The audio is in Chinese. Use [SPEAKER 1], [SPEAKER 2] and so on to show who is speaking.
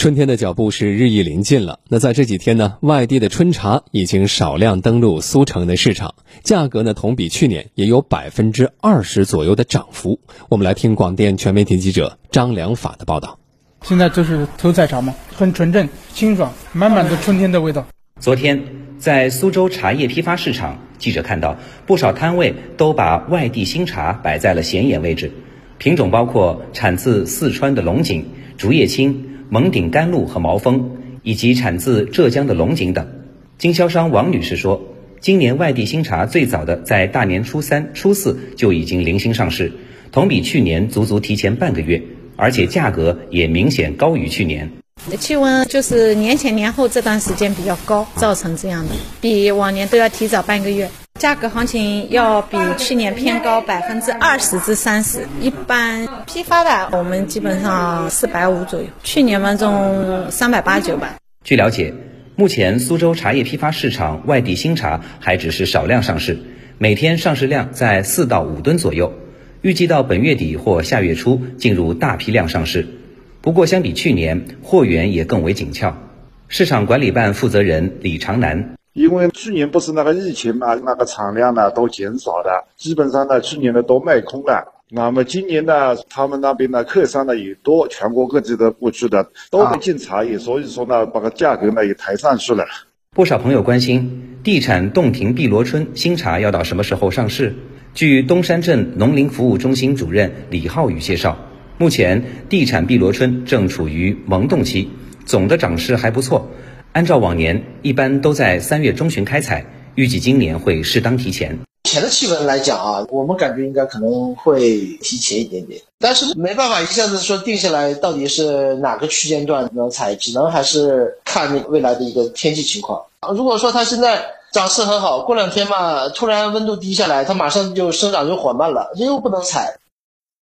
[SPEAKER 1] 春天的脚步是日益临近了。那在这几天呢，外地的春茶已经少量登陆苏城的市场，价格呢同比去年也有百分之二十左右的涨幅。我们来听广电全媒体记者张良法的报道。
[SPEAKER 2] 现在这是头采茶嘛，很纯正、清爽，满满的春天的味道。
[SPEAKER 3] 昨天在苏州茶叶批发市场，记者看到不少摊位都把外地新茶摆在了显眼位置，品种包括产自四川的龙井、竹叶青。蒙顶甘露和毛峰，以及产自浙江的龙井等。经销商王女士说，今年外地新茶最早的在大年初三、初四就已经零星上市，同比去年足足提前半个月，而且价格也明显高于去年。
[SPEAKER 4] 气温就是年前年后这段时间比较高，造成这样的，比往年都要提早半个月。价格行情要比去年偏高百分之二十至三十，一般批发的我们基本上四百五左右，去年嘛中三百八九吧。
[SPEAKER 3] 据了解，目前苏州茶叶批发市场外地新茶还只是少量上市，每天上市量在四到五吨左右，预计到本月底或下月初进入大批量上市。不过相比去年，货源也更为紧俏。市场管理办负责人李长南。
[SPEAKER 5] 因为去年不是那个疫情嘛，那个产量呢都减少的，基本上呢去年的都卖空了。那么今年呢，他们那边的客商呢也多，全国各地的过去的都会进茶叶，所以说呢，把个价格呢也抬上去了。
[SPEAKER 3] 不少朋友关心地产洞庭碧螺春新茶要到什么时候上市？据东山镇农林服务中心主任李浩宇介绍，目前地产碧螺春正处于萌动期，总的涨势还不错。按照往年，一般都在三月中旬开采，预计今年会适当提前。
[SPEAKER 6] 前的气温来讲啊，我们感觉应该可能会提前一点点，但是没办法一下子说定下来到底是哪个区间段能采，只能还是看未来的一个天气情况。如果说它现在长势很好，过两天嘛，突然温度低下来，它马上就生长就缓慢了，这又不能采。